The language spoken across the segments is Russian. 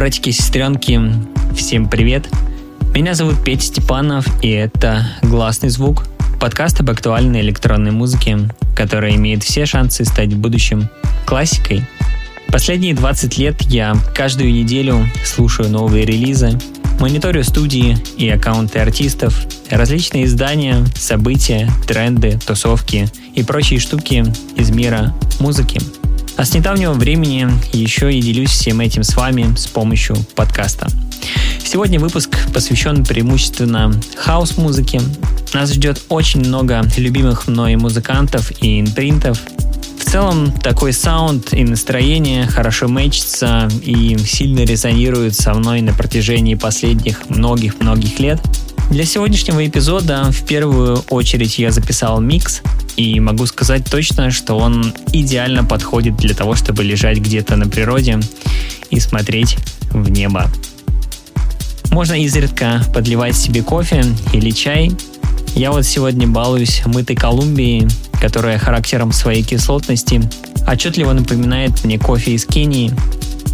Братики-сестренки, всем привет! Меня зовут Петя Степанов, и это «Гласный звук» — подкаст об актуальной электронной музыке, которая имеет все шансы стать в будущем классикой. Последние 20 лет я каждую неделю слушаю новые релизы, мониторю студии и аккаунты артистов, различные издания, события, тренды, тусовки и прочие штуки из мира музыки — а с недавнего времени еще и делюсь всем этим с вами с помощью подкаста. Сегодня выпуск посвящен преимущественно хаус-музыке. Нас ждет очень много любимых мной музыкантов и импринтов. В целом, такой саунд и настроение хорошо мэтчится и сильно резонирует со мной на протяжении последних многих-многих лет. Для сегодняшнего эпизода в первую очередь я записал микс, и могу сказать точно, что он идеально подходит для того, чтобы лежать где-то на природе и смотреть в небо. Можно изредка подливать себе кофе или чай. Я вот сегодня балуюсь мытой Колумбией, которая характером своей кислотности отчетливо напоминает мне кофе из Кении.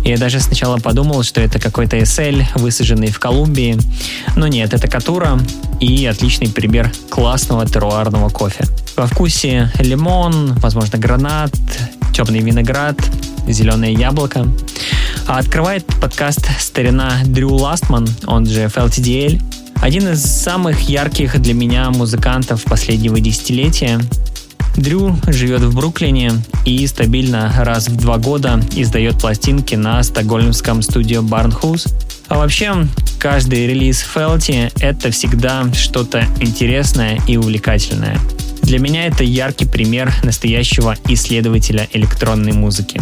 Я даже сначала подумал, что это какой-то SL, высаженный в Колумбии. Но нет, это Катура и отличный пример классного теруарного кофе. Во вкусе лимон, возможно, гранат, темный виноград, зеленое яблоко. А открывает подкаст старина Дрю Ластман, он же FLTDL, один из самых ярких для меня музыкантов последнего десятилетия. Дрю живет в Бруклине и стабильно раз в два года издает пластинки на стокгольмском студио Barnhouse. А вообще, каждый релиз Фелти — это всегда что-то интересное и увлекательное. Для меня это яркий пример настоящего исследователя электронной музыки.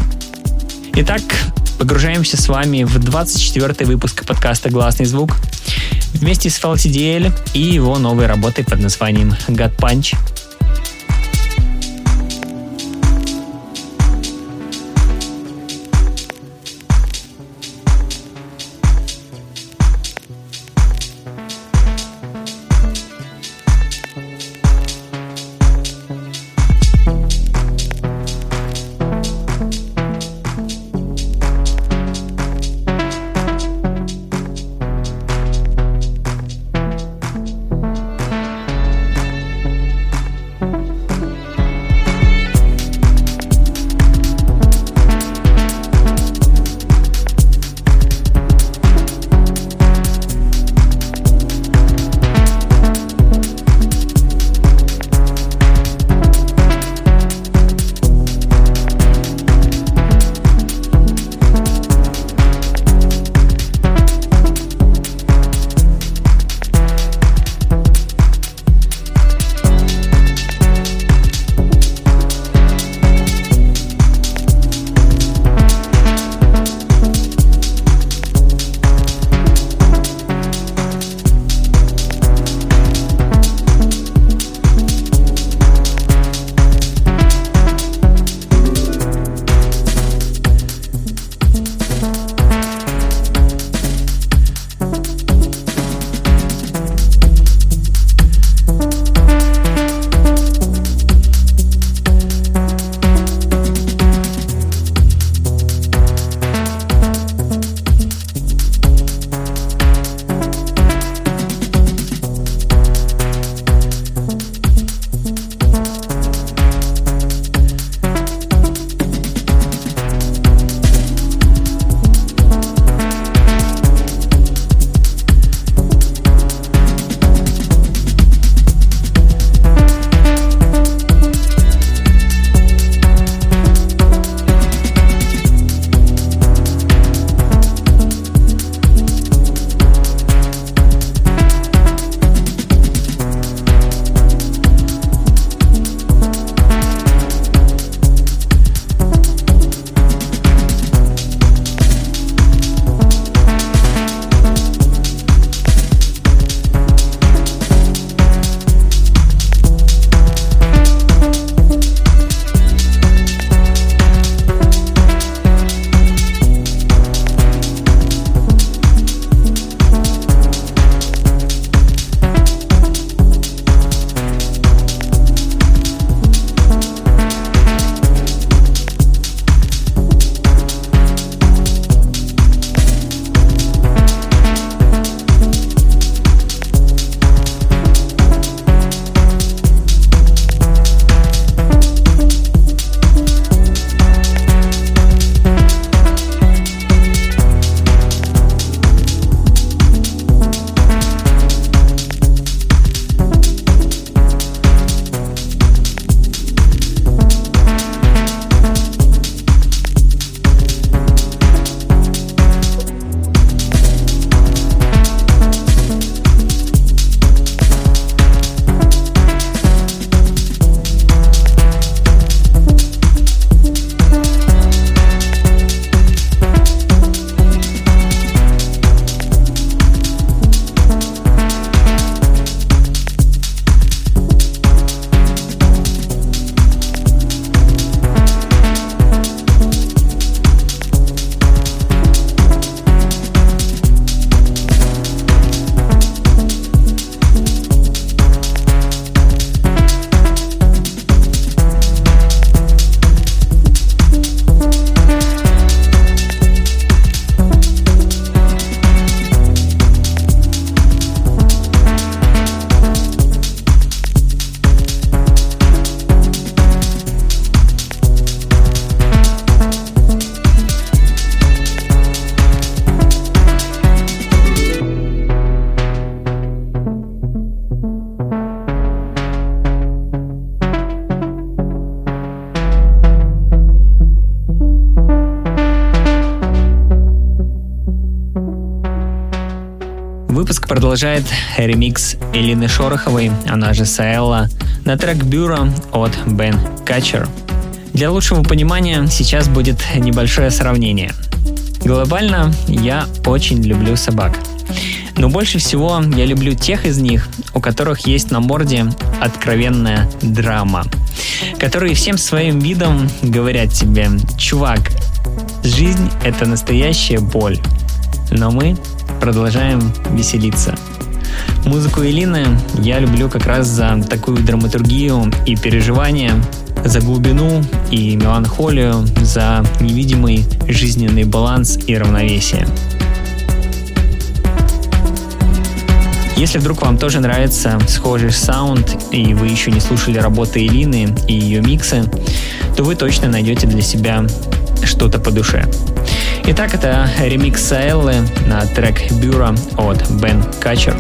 Итак, погружаемся с вами в 24 выпуск подкаста «Гласный звук» вместе с FLTDL и его новой работой под названием «God Punch», продолжает ремикс Элины Шороховой, она же Саэлла, на трек «Бюро» от Бен Качер. Для лучшего понимания сейчас будет небольшое сравнение. Глобально я очень люблю собак. Но больше всего я люблю тех из них, у которых есть на морде откровенная драма, которые всем своим видом говорят тебе, чувак, жизнь — это настоящая боль, но мы продолжаем веселиться. Музыку Элины я люблю как раз за такую драматургию и переживания, за глубину и меланхолию, за невидимый жизненный баланс и равновесие. Если вдруг вам тоже нравится схожий саунд, и вы еще не слушали работы Элины и ее миксы, то вы точно найдете для себя что-то по душе. Итак, это ремикс Саэллы на трек «Бюро» от Бен Качер.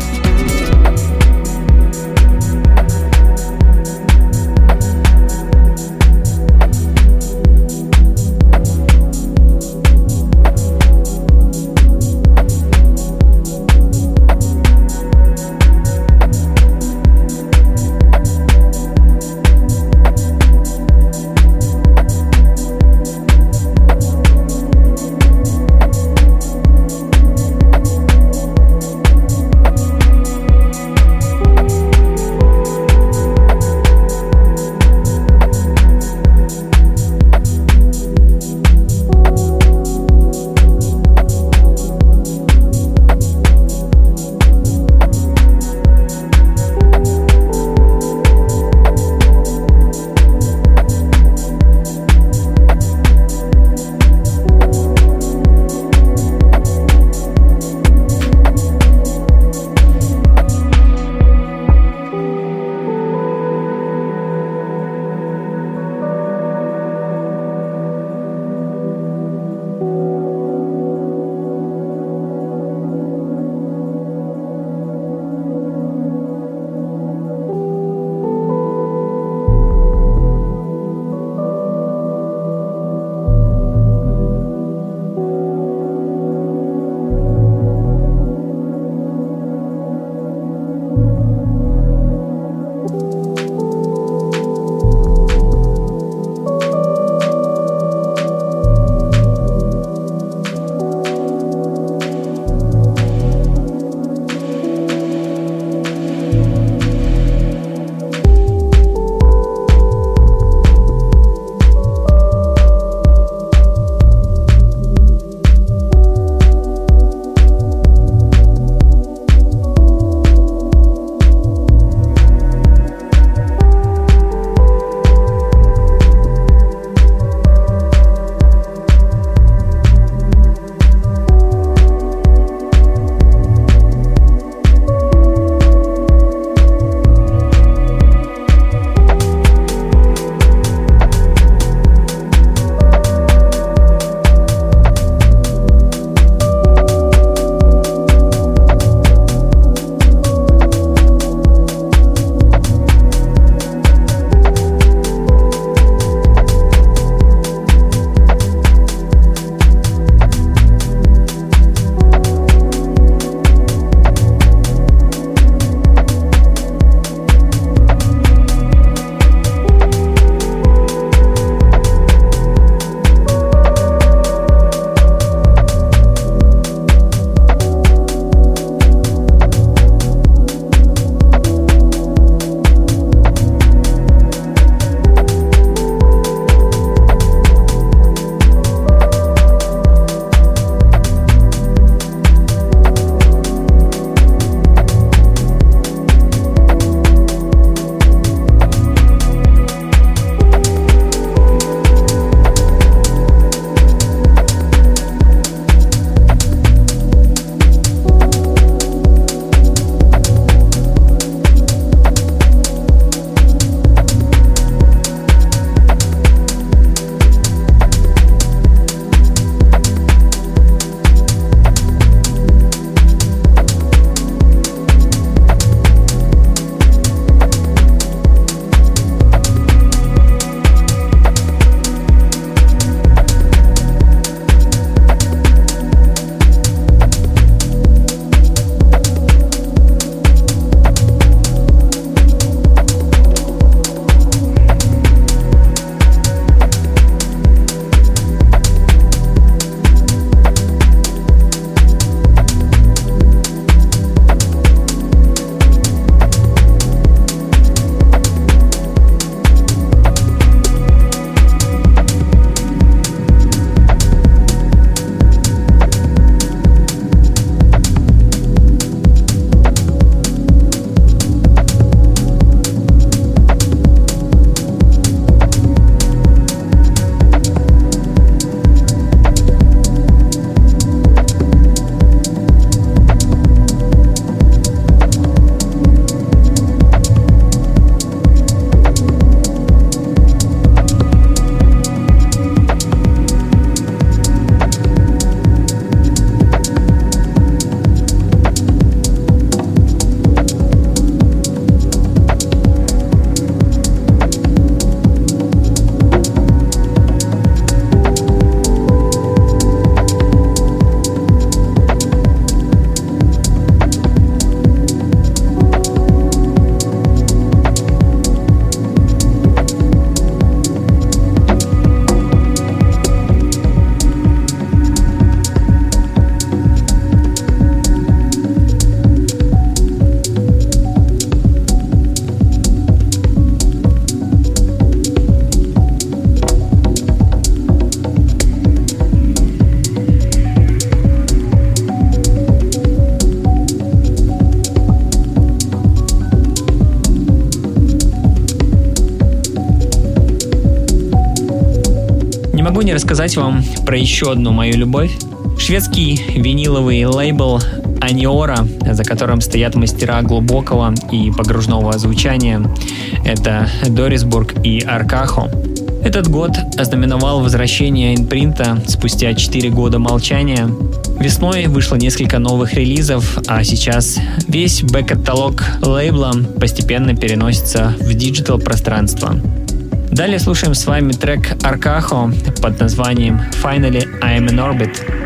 Рассказать вам про еще одну мою любовь. Шведский виниловый лейбл Aniara, за которым стоят мастера глубокого и погружного звучания. Это Dorisburg и Arkajo. Этот год ознаменовал возвращение импринта спустя 4 года молчания. Весной вышло несколько новых релизов, а сейчас весь бэк-каталог лейбла постепенно переносится в digital пространство. Далее слушаем с вами трек Аркахо под названием Finally I'm in Orbit.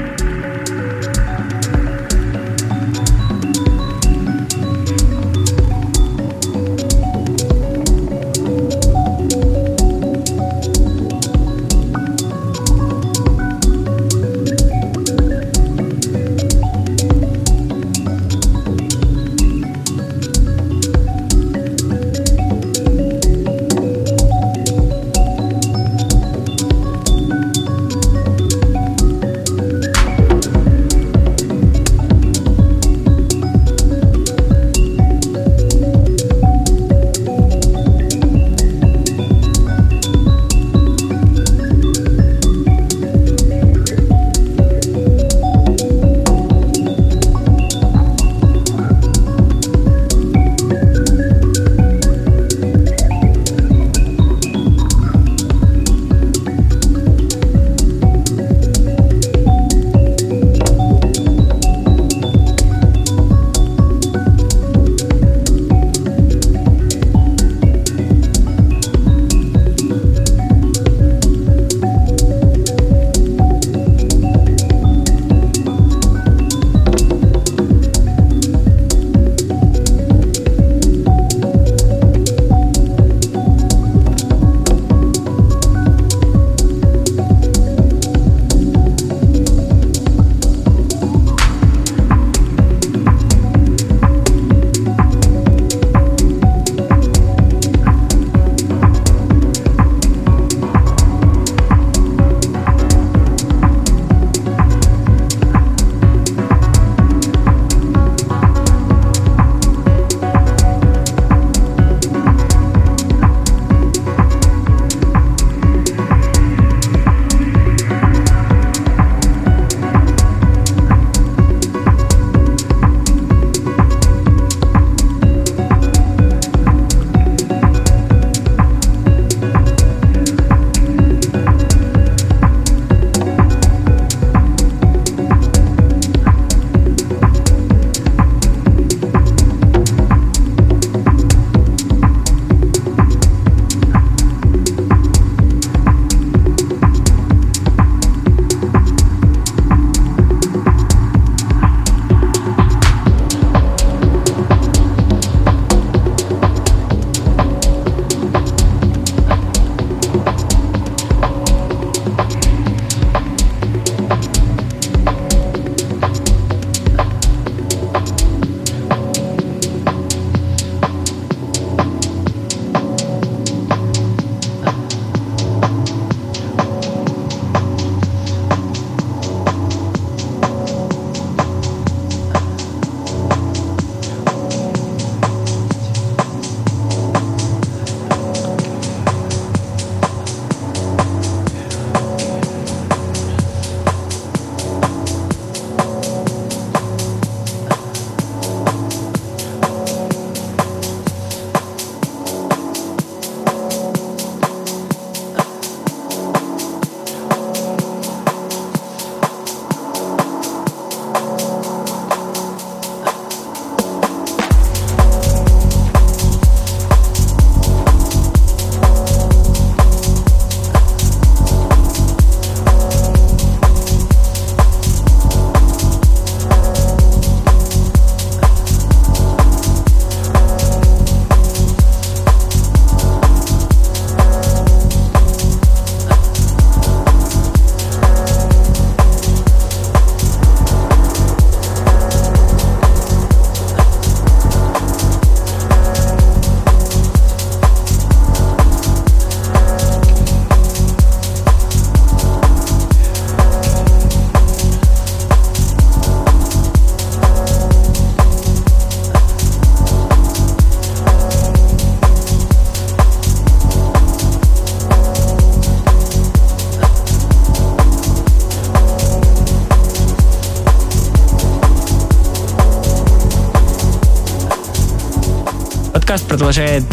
Продолжает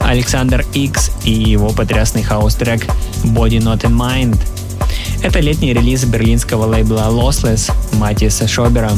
Александр X и его потрясный хаус-трек Body Not in Mind. Это летний релиз берлинского лейбла Lossless Матиаса Шобера.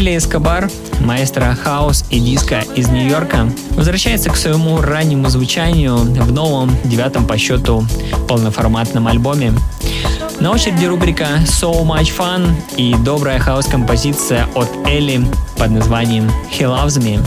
Элли Эскобар, маэстро хаус и диска из Нью-Йорка, возвращается к своему раннему звучанию в новом, девятом по счету, полноформатном альбоме. На очереди рубрика So Much Fun и добрая хаос-композиция от Элли под названием He Loves Me.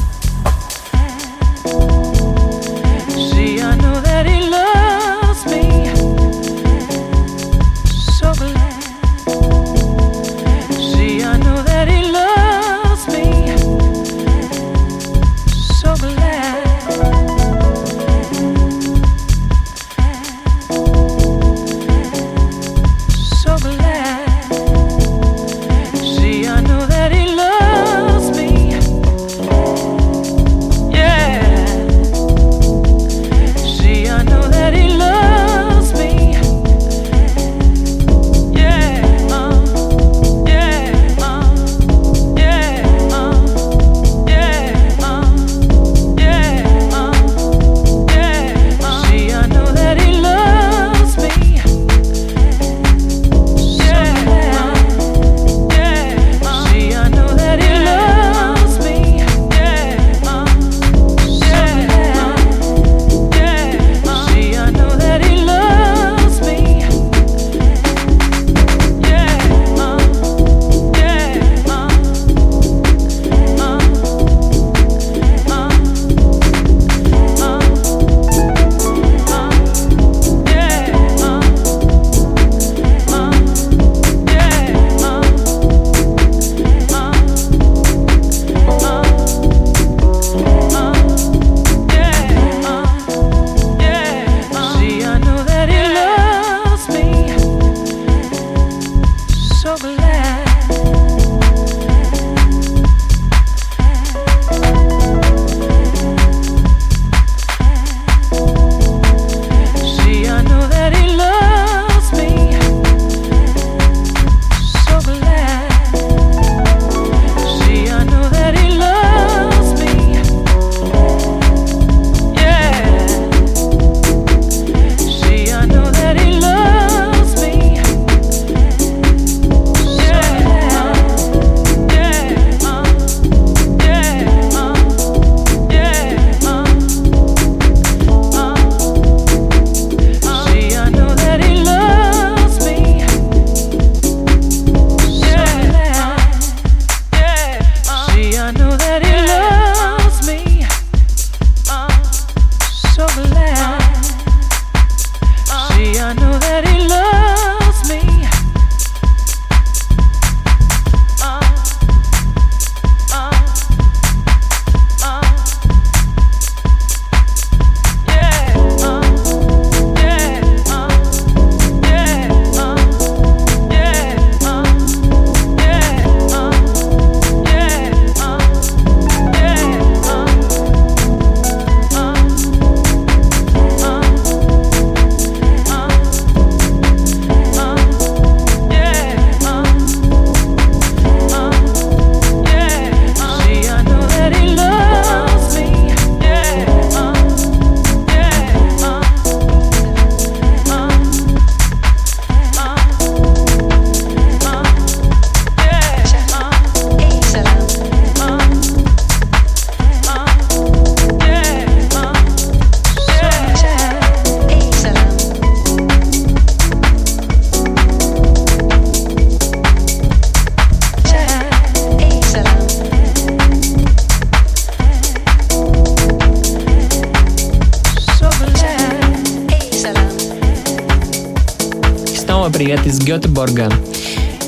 Гетеборга.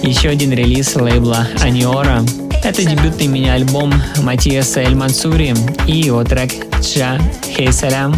Еще один релиз лейбла Аниора. Это дебютный мини-альбом Матиаса Эль Мансури и его трек «Ча Хей Салям».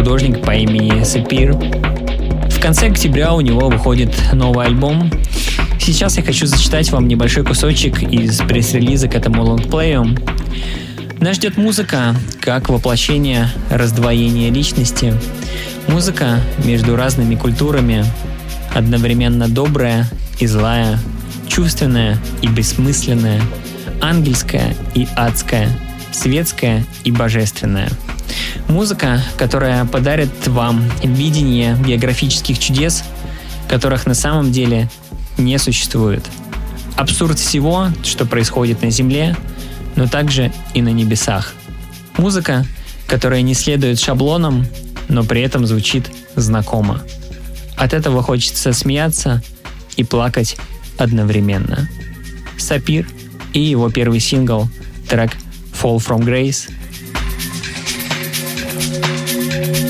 Художник по имени Сапир. В конце октября у него выходит новый альбом. Сейчас я хочу зачитать вам небольшой кусочек из пресс-релиза к этому лонгплею. Нас ждет музыка как воплощение раздвоения личности. Музыка между разными культурами, одновременно добрая и злая, чувственная и бессмысленная, ангельская и адская, светская и божественная – Музыка, которая подарит вам видение географических чудес, которых на самом деле не существует. Абсурд всего, что происходит на Земле, но также и на небесах. Музыка, которая не следует шаблонам, но при этом звучит знакомо. От этого хочется смеяться и плакать одновременно. Сапир и его первый сингл, трек Fall From Grace – Thank you.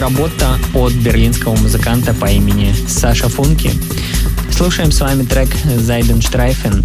Новая работа от берлинского музыканта по имени Саша Функи. Слушаем с вами трек «Зайденштрайфен»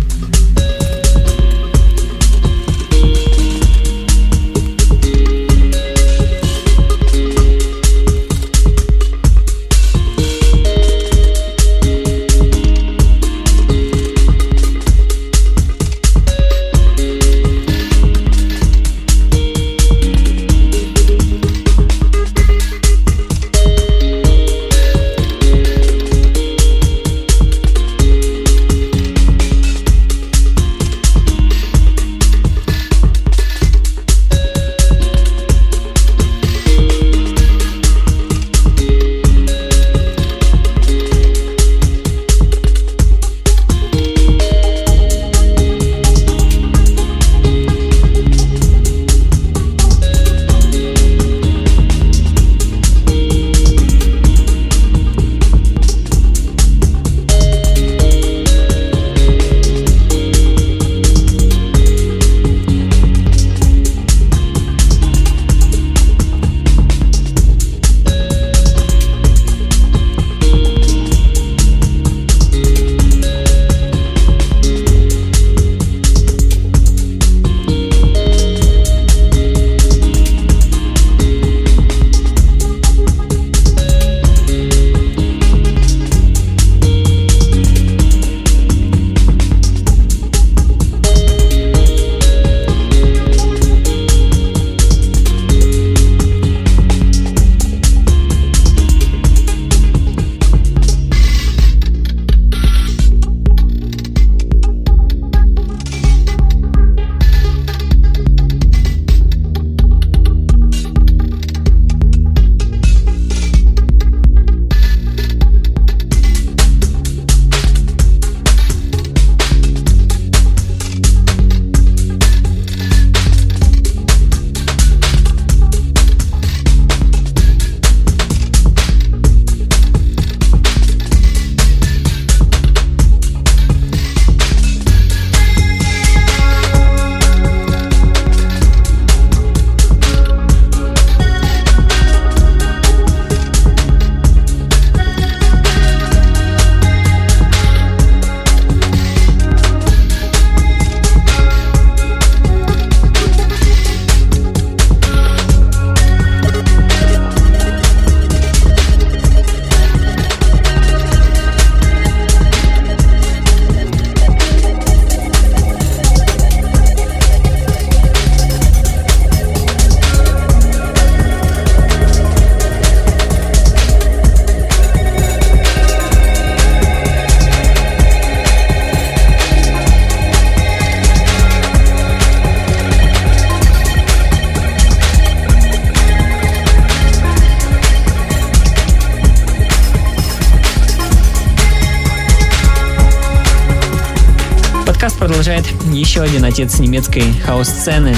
еще один отец немецкой хаос-сцены.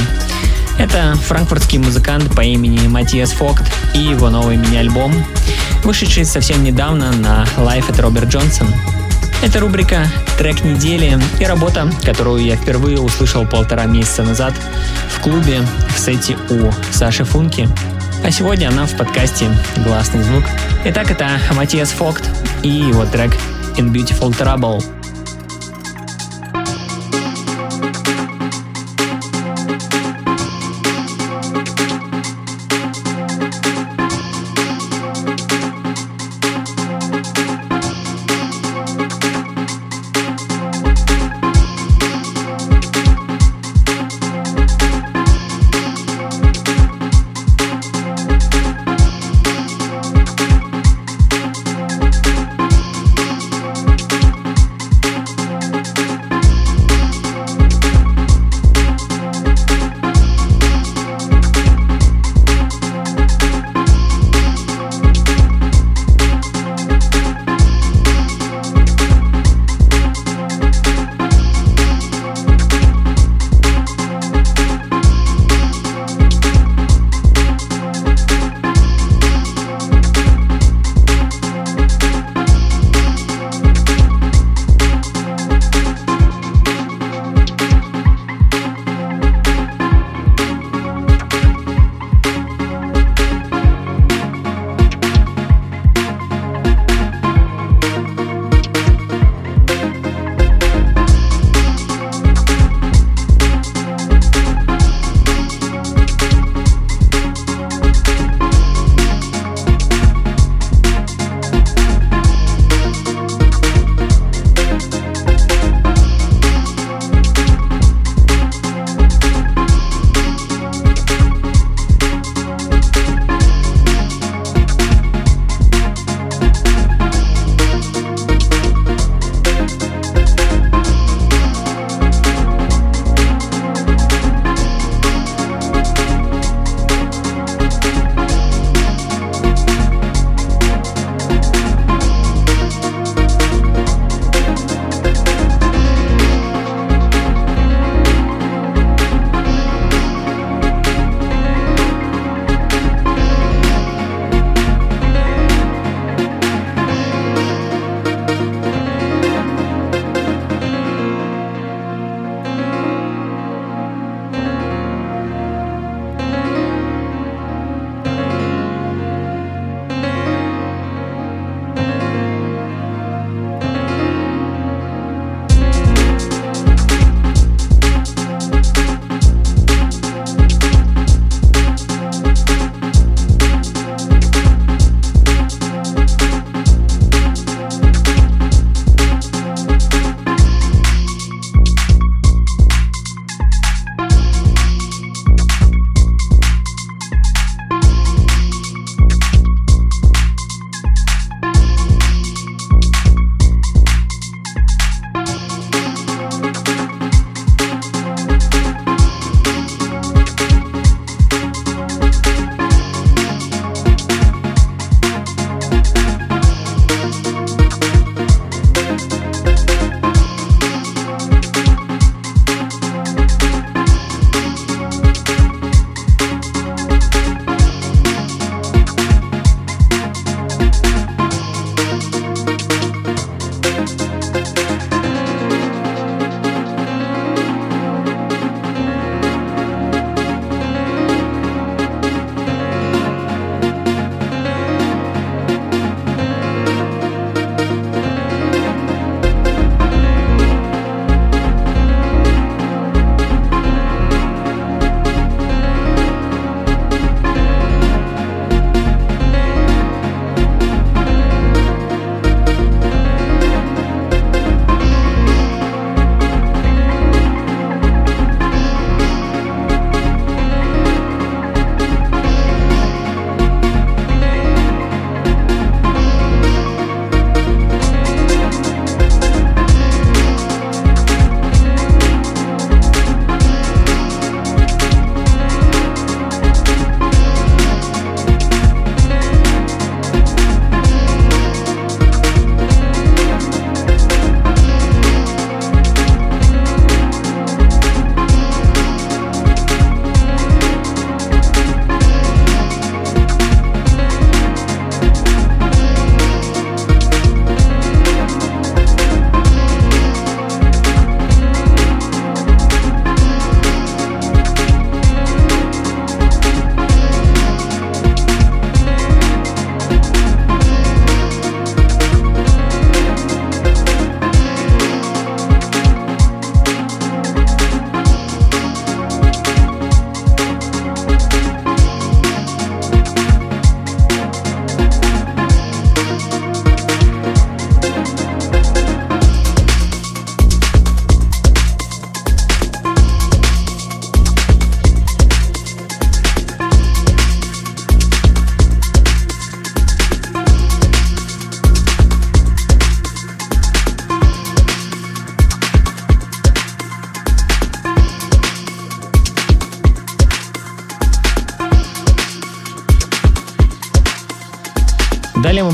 Это франкфуртский музыкант по имени Матиас Фокт и его новый мини-альбом, вышедший совсем недавно на Life от Роберт Джонсон. Это рубрика «Трек недели» и работа, которую я впервые услышал полтора месяца назад в клубе в сете у Саши Функи. А сегодня она в подкасте «Гласный звук». Итак, это Матиас Фокт и его трек «In Beautiful Trouble».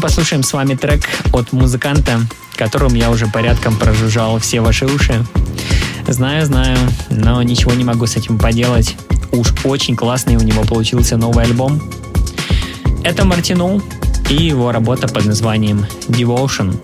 Послушаем с вами трек от музыканта, которым я уже порядком прожужжал все ваши уши. Знаю, знаю, но ничего не могу с этим поделать. Уж очень классный у него получился новый альбом. Это Мартину и его работа под названием Devotion.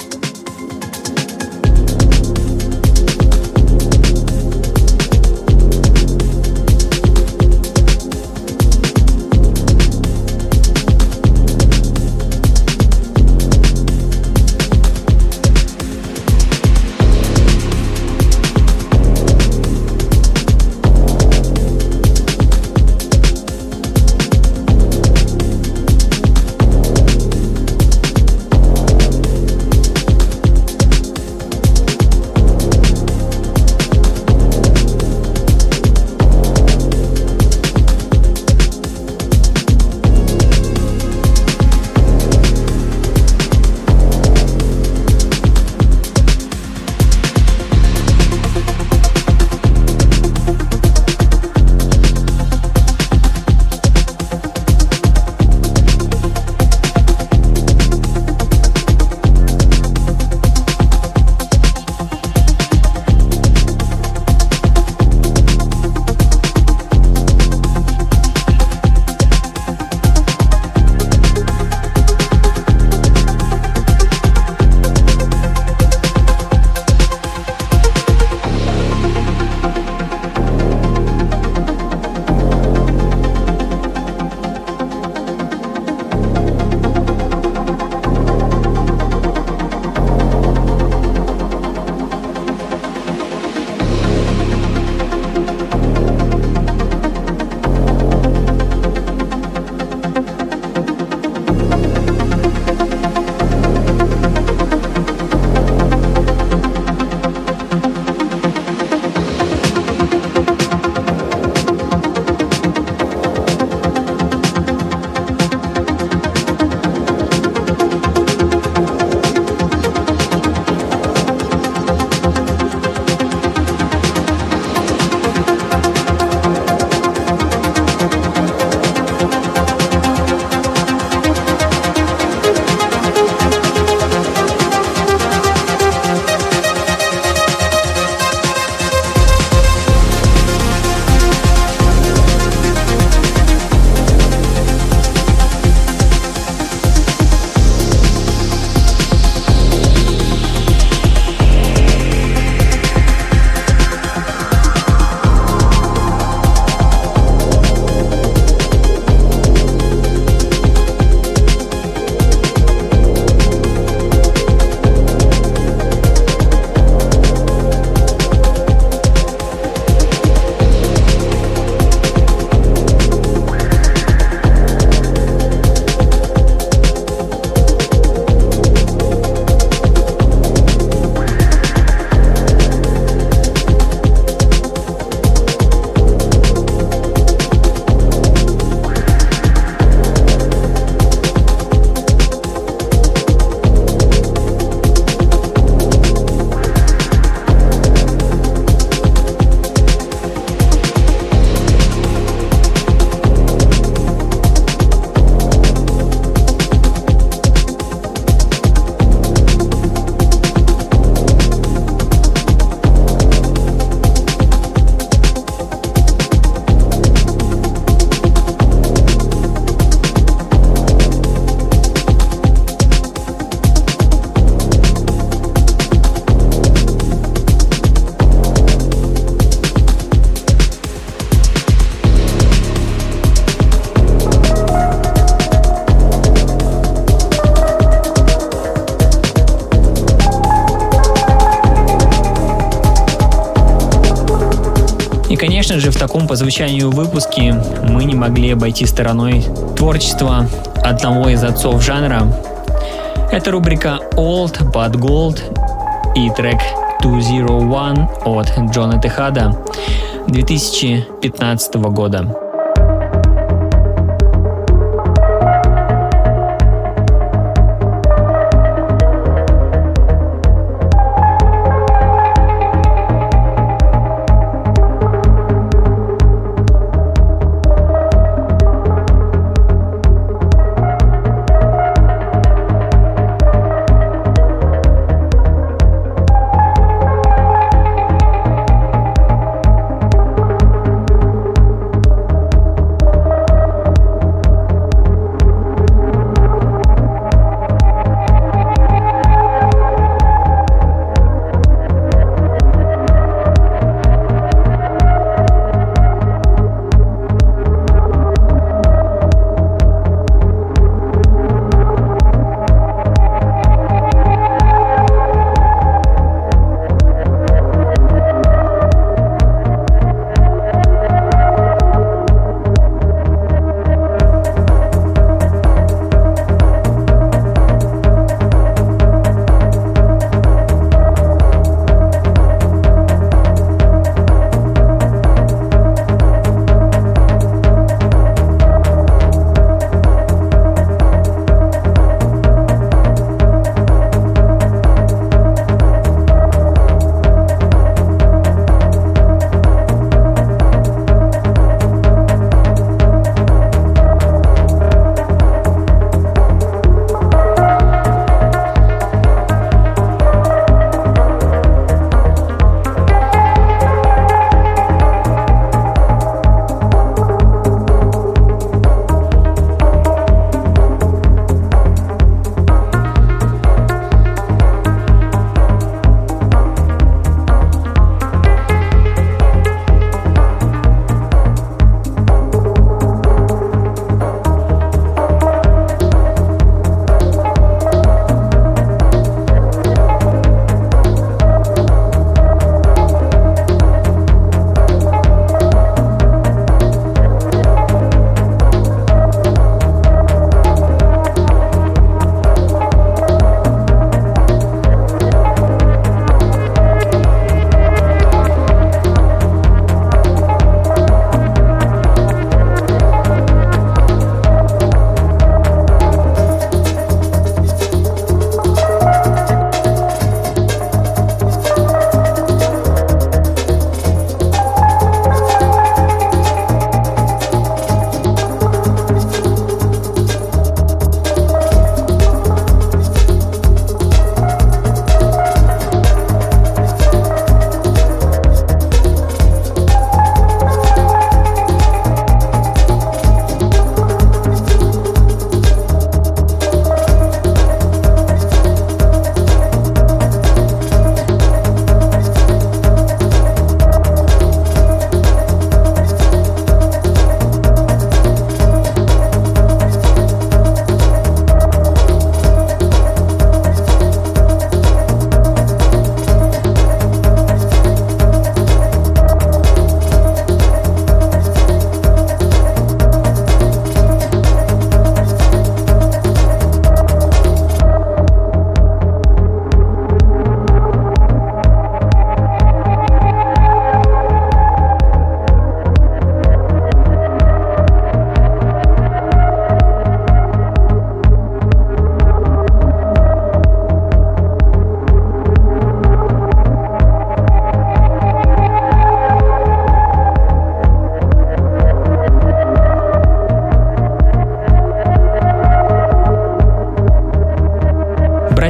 По звучанию выпуске мы не могли обойти стороной творчество одного из отцов жанра. Это рубрика Old But Gold и трек 201 от Джона Техада 2015 года.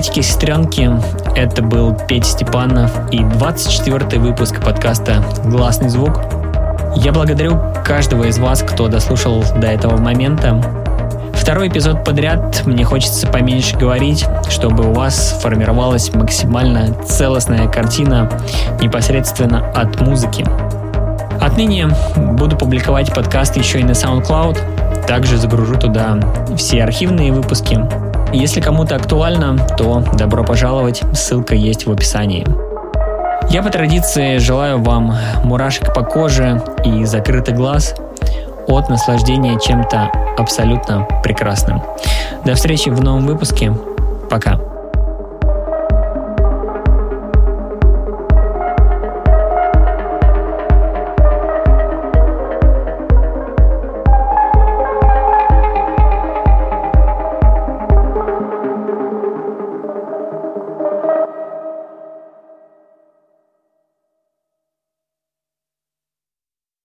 Братики сестренки, это был Петя Степанов и 24 выпуск подкаста «Гласный звук». Я благодарю каждого из вас, кто дослушал до этого момента. Второй эпизод подряд мне хочется поменьше говорить, чтобы у вас формировалась максимально целостная картина непосредственно от музыки. Отныне буду публиковать подкаст еще и на SoundCloud. Также загружу туда все архивные выпуски. Если кому-то актуально, то добро пожаловать, ссылка есть в описании. Я по традиции желаю вам мурашек по коже и закрытый глаз от наслаждения чем-то абсолютно прекрасным. До встречи в новом выпуске. Пока.